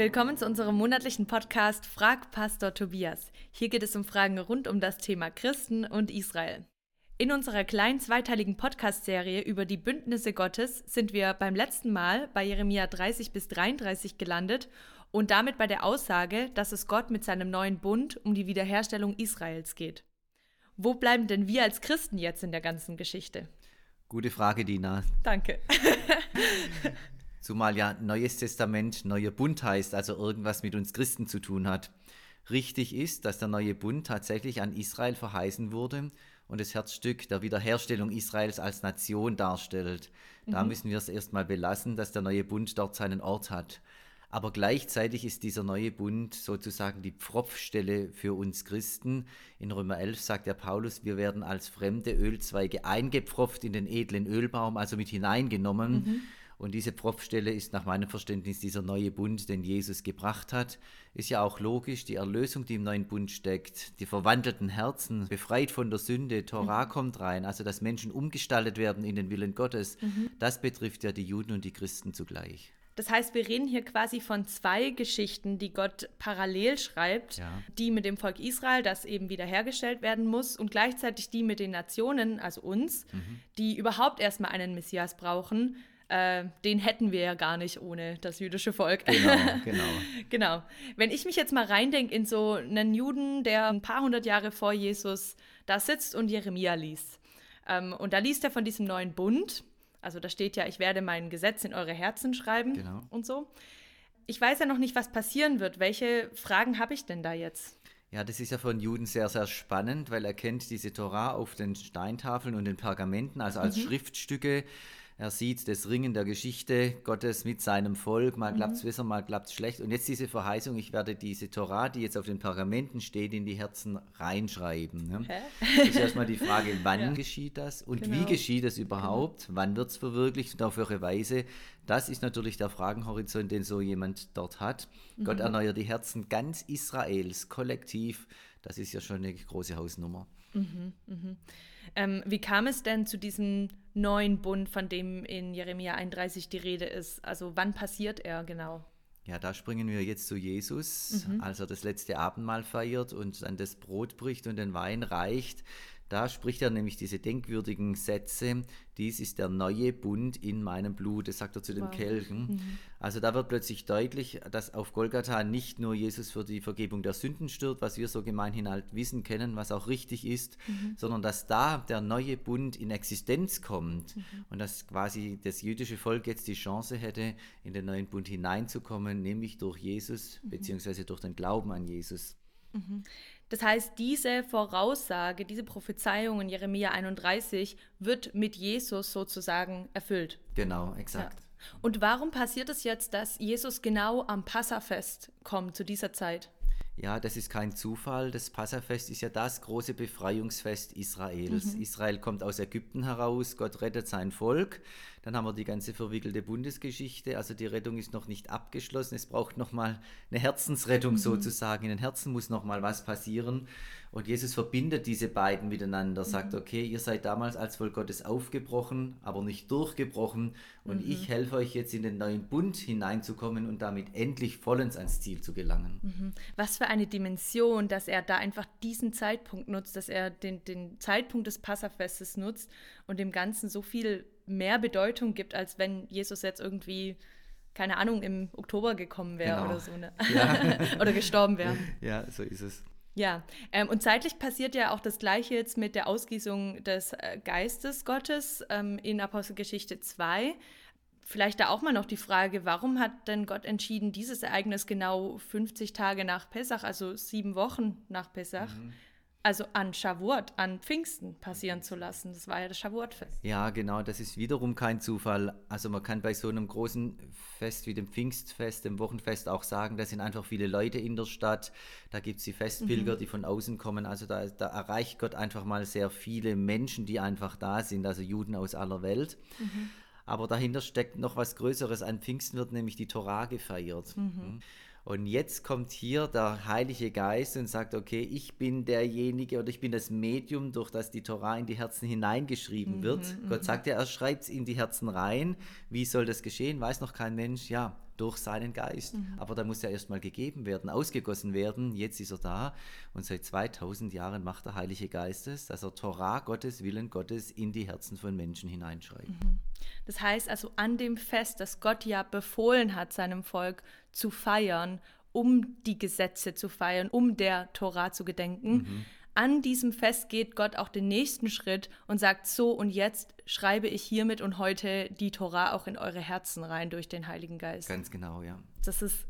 Willkommen zu unserem monatlichen Podcast Frag Pastor Tobias. Hier geht es um Fragen rund um das Thema Christen und Israel. In unserer kleinen zweiteiligen Podcast-Serie über die Bündnisse Gottes sind wir beim letzten Mal bei Jeremia 30 bis 33 gelandet und damit bei der Aussage, dass es Gott mit seinem neuen Bund um die Wiederherstellung Israels geht. Wo bleiben denn wir als Christen jetzt in der ganzen Geschichte? Gute Frage, Dina. Danke. Zumal ja Neues Testament neuer Bund heißt, also irgendwas mit uns Christen zu tun hat. Richtig ist, dass der neue Bund tatsächlich an Israel verheißen wurde und das Herzstück der Wiederherstellung Israels als Nation darstellt. Da mhm. müssen wir es erstmal belassen, dass der neue Bund dort seinen Ort hat. Aber gleichzeitig ist dieser neue Bund sozusagen die Pfropfstelle für uns Christen. In Römer 11 sagt der Paulus, wir werden als fremde Ölzweige eingepfropft in den edlen Ölbaum, also mit hineingenommen. Mhm. Und diese Pfropfstelle ist nach meinem Verständnis dieser neue Bund, den Jesus gebracht hat. Ist ja auch logisch, die Erlösung, die im neuen Bund steckt, die verwandelten Herzen, befreit von der Sünde, Torah mhm. kommt rein, also dass Menschen umgestaltet werden in den Willen Gottes. Mhm. Das betrifft ja die Juden und die Christen zugleich. Das heißt, wir reden hier quasi von zwei Geschichten, die Gott parallel schreibt. Ja. Die mit dem Volk Israel, das eben wiederhergestellt werden muss, und gleichzeitig die mit den Nationen, also uns, mhm. die überhaupt erstmal einen Messias brauchen, äh, den hätten wir ja gar nicht ohne das jüdische Volk. Genau, genau. genau. Wenn ich mich jetzt mal reindenke in so einen Juden, der ein paar hundert Jahre vor Jesus da sitzt und Jeremia liest. Ähm, und da liest er von diesem neuen Bund. Also da steht ja, ich werde mein Gesetz in eure Herzen schreiben genau. und so. Ich weiß ja noch nicht, was passieren wird. Welche Fragen habe ich denn da jetzt? Ja, das ist ja von Juden sehr, sehr spannend, weil er kennt diese Torah auf den Steintafeln und den Pergamenten, also als mhm. Schriftstücke. Er sieht das Ringen der Geschichte Gottes mit seinem Volk. Mal mhm. klappt es besser, mal klappt es schlecht. Und jetzt diese Verheißung, ich werde diese Torah, die jetzt auf den Pergamenten steht, in die Herzen reinschreiben. Ne? Das ist erstmal die Frage, wann ja. geschieht das und genau. wie geschieht es überhaupt? Genau. Wann wird es verwirklicht und auf welche Weise? Das ist natürlich der Fragenhorizont, den so jemand dort hat. Mhm. Gott erneuert die Herzen ganz Israels kollektiv. Das ist ja schon eine große Hausnummer. Mhm, mh. ähm, wie kam es denn zu diesem neuen Bund, von dem in Jeremia 31 die Rede ist? Also wann passiert er genau? Ja, da springen wir jetzt zu Jesus, mhm. als er das letzte Abendmahl feiert und dann das Brot bricht und den Wein reicht. Da spricht er nämlich diese denkwürdigen Sätze, dies ist der neue Bund in meinem Blut, das sagt er zu den wow. Kelchen. Mhm. Also da wird plötzlich deutlich, dass auf Golgatha nicht nur Jesus für die Vergebung der Sünden stirbt, was wir so gemeinhin halt wissen kennen, was auch richtig ist, mhm. sondern dass da der neue Bund in Existenz kommt mhm. und dass quasi das jüdische Volk jetzt die Chance hätte, in den neuen Bund hineinzukommen, nämlich durch Jesus, mhm. beziehungsweise durch den Glauben an Jesus. Mhm. Das heißt, diese Voraussage, diese Prophezeiung in Jeremia 31 wird mit Jesus sozusagen erfüllt. Genau, exakt. Ja. Und warum passiert es jetzt, dass Jesus genau am Passafest kommt zu dieser Zeit? Ja, das ist kein Zufall. Das Passafest ist ja das große Befreiungsfest Israels. Mhm. Israel kommt aus Ägypten heraus, Gott rettet sein Volk. Dann haben wir die ganze verwickelte Bundesgeschichte. Also die Rettung ist noch nicht abgeschlossen. Es braucht nochmal eine Herzensrettung mhm. sozusagen. In den Herzen muss nochmal was passieren. Und Jesus verbindet diese beiden miteinander, sagt, mhm. okay, ihr seid damals als Volk Gottes aufgebrochen, aber nicht durchgebrochen. Und mhm. ich helfe euch jetzt in den neuen Bund hineinzukommen und damit endlich vollends ans Ziel zu gelangen. Mhm. Was für eine Dimension, dass er da einfach diesen Zeitpunkt nutzt, dass er den, den Zeitpunkt des Passafestes nutzt und dem Ganzen so viel mehr Bedeutung gibt, als wenn Jesus jetzt irgendwie, keine Ahnung, im Oktober gekommen wäre genau. oder so. Ne? Ja. oder gestorben wäre. Ja, so ist es. Ja, ähm, und zeitlich passiert ja auch das Gleiche jetzt mit der Ausgießung des äh, Geistes Gottes ähm, in Apostelgeschichte 2. Vielleicht da auch mal noch die Frage, warum hat denn Gott entschieden, dieses Ereignis genau 50 Tage nach Pessach, also sieben Wochen nach Pessach, mhm also an Shavuot, an Pfingsten passieren zu lassen. Das war ja das Shavuot-Fest. Ja, genau, das ist wiederum kein Zufall. Also man kann bei so einem großen Fest wie dem Pfingstfest, dem Wochenfest auch sagen, da sind einfach viele Leute in der Stadt. Da gibt es die Festpilger, mhm. die von außen kommen. Also da, da, erreicht Gott einfach mal sehr viele Menschen, die einfach da sind, also Juden aus aller Welt. Mhm. Aber dahinter steckt noch was Größeres. An Pfingsten wird nämlich die Torah gefeiert. Mhm. Und jetzt kommt hier der Heilige Geist und sagt, okay, ich bin derjenige oder ich bin das Medium, durch das die Torah in die Herzen hineingeschrieben mhm, wird. Gott mhm. sagt ja, er schreibt es in die Herzen rein. Wie soll das geschehen? Weiß noch kein Mensch. Ja, durch seinen Geist. Mhm. Aber da muss er erstmal gegeben werden, ausgegossen werden. Jetzt ist er da und seit 2000 Jahren macht der Heilige Geist es, dass er Torah Gottes, Willen Gottes in die Herzen von Menschen hineinschreibt. Das heißt also an dem Fest, das Gott ja befohlen hat, seinem Volk zu feiern, um die Gesetze zu feiern, um der Torah zu gedenken. Mhm an diesem Fest geht Gott auch den nächsten Schritt und sagt, so und jetzt schreibe ich hiermit und heute die Torah auch in eure Herzen rein durch den Heiligen Geist. Ganz genau, ja. Das ist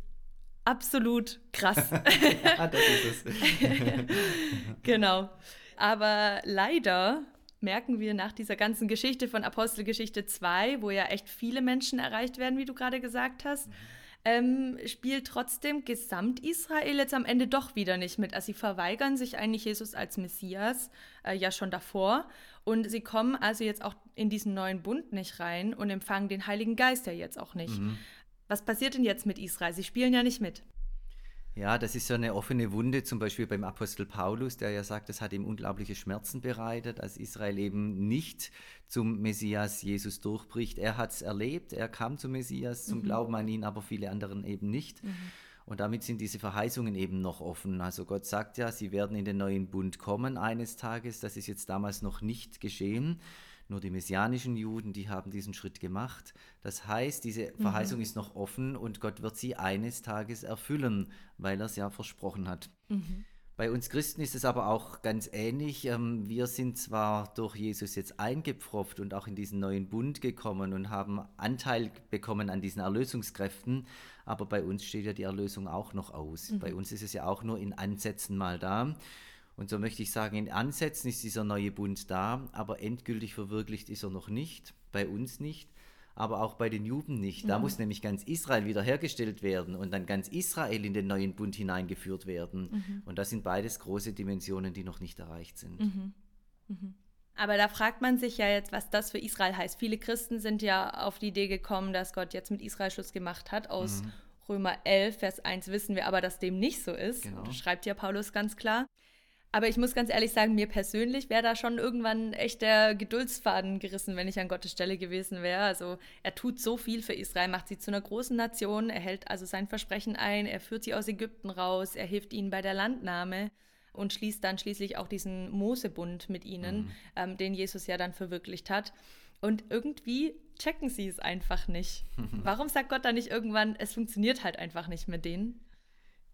absolut krass. ja, das ist es. genau. Aber leider merken wir nach dieser ganzen Geschichte von Apostelgeschichte 2, wo ja echt viele Menschen erreicht werden, wie du gerade gesagt hast, mhm ähm, spielt trotzdem Gesamt-Israel jetzt am Ende doch wieder nicht mit. Also sie verweigern sich eigentlich Jesus als Messias äh, ja schon davor und sie kommen also jetzt auch in diesen neuen Bund nicht rein und empfangen den Heiligen Geist ja jetzt auch nicht. Mhm. Was passiert denn jetzt mit Israel? Sie spielen ja nicht mit. Ja, das ist so eine offene Wunde, zum Beispiel beim Apostel Paulus, der ja sagt, es hat ihm unglaubliche Schmerzen bereitet, als Israel eben nicht zum Messias Jesus durchbricht. Er hat es erlebt, er kam zum Messias, zum mhm. Glauben an ihn, aber viele anderen eben nicht. Mhm. Und damit sind diese Verheißungen eben noch offen. Also Gott sagt ja, sie werden in den neuen Bund kommen eines Tages. Das ist jetzt damals noch nicht geschehen. Nur die messianischen Juden, die haben diesen Schritt gemacht. Das heißt, diese mhm. Verheißung mhm. ist noch offen und Gott wird sie eines Tages erfüllen, weil er es ja versprochen hat. Mhm. Bei uns Christen ist es aber auch ganz ähnlich. Ähm, wir sind zwar durch Jesus jetzt eingepfropft und auch in diesen neuen Bund gekommen und haben Anteil bekommen an diesen Erlösungskräften, aber bei uns steht ja die Erlösung auch noch aus. Mhm. Bei uns ist es ja auch nur in Ansätzen mal da. Und so möchte ich sagen, in Ansätzen ist dieser neue Bund da, aber endgültig verwirklicht ist er noch nicht, bei uns nicht, aber auch bei den Juden nicht. Da mhm. muss nämlich ganz Israel wiederhergestellt werden und dann ganz Israel in den neuen Bund hineingeführt werden. Mhm. Und das sind beides große Dimensionen, die noch nicht erreicht sind. Mhm. mhm. Aber da fragt man sich ja jetzt, was das für Israel heißt. Viele Christen sind ja auf die Idee gekommen, dass Gott jetzt mit Israel Schluss gemacht hat. Aus mhm. Römer 11, Vers 1 wissen wir aber, dass dem nicht so ist. Genau. Das schreibt ja Paulus ganz klar. Aber ich muss ganz ehrlich sagen, mir persönlich wäre da schon irgendwann echt der Geduldsfaden gerissen, wenn ich an Gottes Stelle gewesen wäre. Also er tut so viel für Israel, macht sie zu einer großen Nation, er hält also sein Versprechen ein, er führt sie aus Ägypten raus, er hilft ihnen bei der Landnahme und schließt dann schließlich auch diesen Mosebund mit ihnen, mhm. ähm, den Jesus ja dann verwirklicht hat. Und irgendwie checken sie es einfach nicht. Warum sagt Gott da nicht irgendwann, es funktioniert halt einfach nicht mit denen?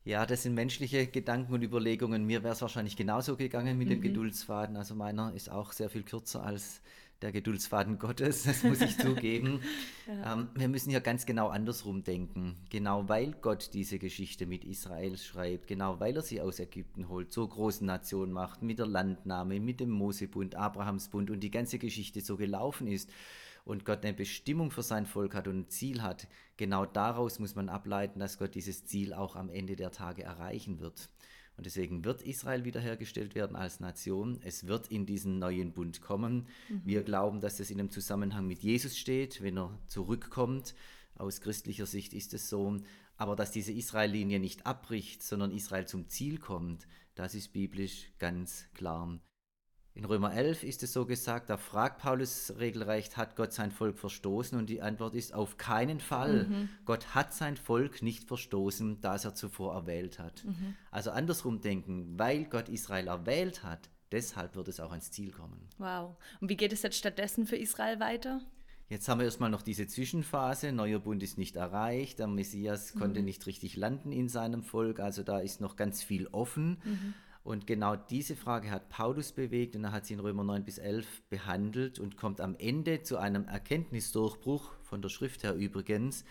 Ja, das sind menschliche Gedanken und Überlegungen. Mir wäre es wahrscheinlich genauso gegangen mit mhm. dem Geduldsfaden. Also meiner ist auch sehr viel kürzer als der Geduldsfaden Gottes, das muss ich zugeben. Ja. Ähm, wir müssen hier ganz genau andersrum denken. Genau weil Gott diese Geschichte mit Israel schreibt, genau weil er sie aus Ägypten holt, zur großen Nation macht, mit der Landnahme, mit dem Mosebund, Abrahamsbund und die ganze Geschichte so gelaufen ist und Gott eine Bestimmung für sein Volk hat und ein Ziel hat, genau daraus muss man ableiten, dass Gott dieses Ziel auch am Ende der Tage erreichen wird. Und deswegen wird Israel wiederhergestellt werden als Nation. Es wird in diesen neuen Bund kommen. Mhm. Wir glauben, dass es in einem Zusammenhang mit Jesus steht, wenn er zurückkommt. Aus christlicher Sicht ist es so. Aber dass diese Israel-Linie nicht abbricht, sondern Israel zum Ziel kommt, das ist biblisch ganz klar. In Römer 11 ist es so gesagt, da fragt Paulus regelrecht, hat Gott sein Volk verstoßen? Und die Antwort ist auf keinen Fall. Mhm. Gott hat sein Volk nicht verstoßen, das er zuvor erwählt hat. Mhm. Also andersrum denken, weil Gott Israel erwählt hat, deshalb wird es auch ans Ziel kommen. Wow. Und wie geht es jetzt stattdessen für Israel weiter? Jetzt haben wir erstmal noch diese Zwischenphase. Neuer Bund ist nicht erreicht. Der Messias mhm. konnte nicht richtig landen in seinem Volk. Also da ist noch ganz viel offen. Mhm. Und genau diese Frage hat Paulus bewegt und er hat sie in Römer 9 bis 11 behandelt und kommt am Ende zu einem Erkenntnisdurchbruch, von der Schrift her übrigens,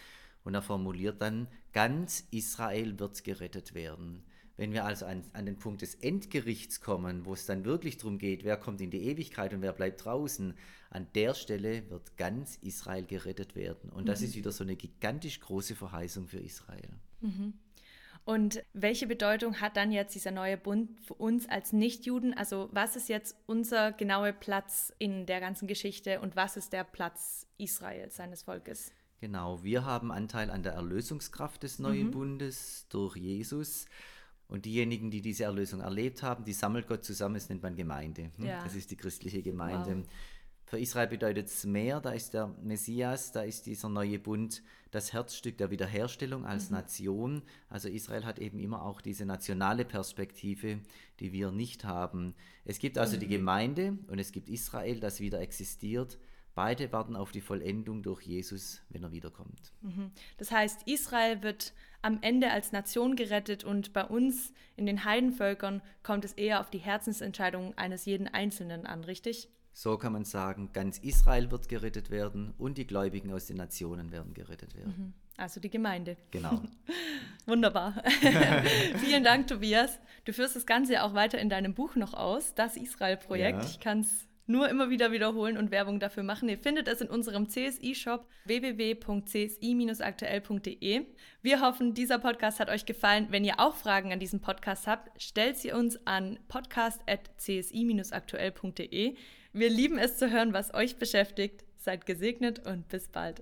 und er formuliert dann, ganz Israel wird gerettet werden. Wenn wir also an, an, den Punkt des Endgerichts kommen, wo es dann wirklich darum geht, wer kommt in die Ewigkeit und wer bleibt draußen, an der Stelle wird ganz Israel gerettet werden. Und das mhm. ist wieder so eine gigantisch große Verheißung für Israel. Mhm. Und welche Bedeutung hat dann jetzt dieser neue Bund für uns als Nichtjuden? Also was ist jetzt unser genauer Platz in der ganzen Geschichte und was ist der Platz Israels, seines Volkes? Genau, wir haben Anteil an der Erlösungskraft des neuen mhm. Bundes durch Jesus. Und diejenigen, die diese Erlösung erlebt haben, die sammelt Gott zusammen, das nennt man Gemeinde. Hm? Ja. Das ist die christliche Gemeinde. Wow. Für Israel bedeutet es mehr, da ist der Messias, da ist dieser neue Bund das Herzstück der Wiederherstellung als mhm. Nation. Also Israel hat eben immer auch diese nationale Perspektive, die wir nicht haben. Es gibt also mhm. die Gemeinde und es gibt Israel, das wieder existiert. Beide warten auf die Vollendung durch Jesus, wenn er wiederkommt. Mhm. Das heißt, Israel wird am Ende als Nation gerettet und bei uns in den Heidenvölkern kommt es eher auf die Herzensentscheidung eines jeden Einzelnen an, richtig? So kann man sagen, ganz Israel wird gerettet werden und die Gläubigen aus den Nationen werden gerettet werden. Mhm. Also die Gemeinde. Genau. Wunderbar. Vielen Dank, Tobias. Du führst das Ganze auch weiter in deinem Buch noch aus, das Israel-Projekt. Ja. Ich kann es nur immer wieder wiederholen und Werbung dafür machen. Ihr findet es in unserem CSI-Shop www.csi-aktuell.de. Wir hoffen, dieser Podcast hat euch gefallen. Wenn ihr auch Fragen an diesem Podcast habt, stellt sie uns an podcast.csi-aktuell.de. Wir lieben es zu hören, was euch beschäftigt. Seid gesegnet und bis bald.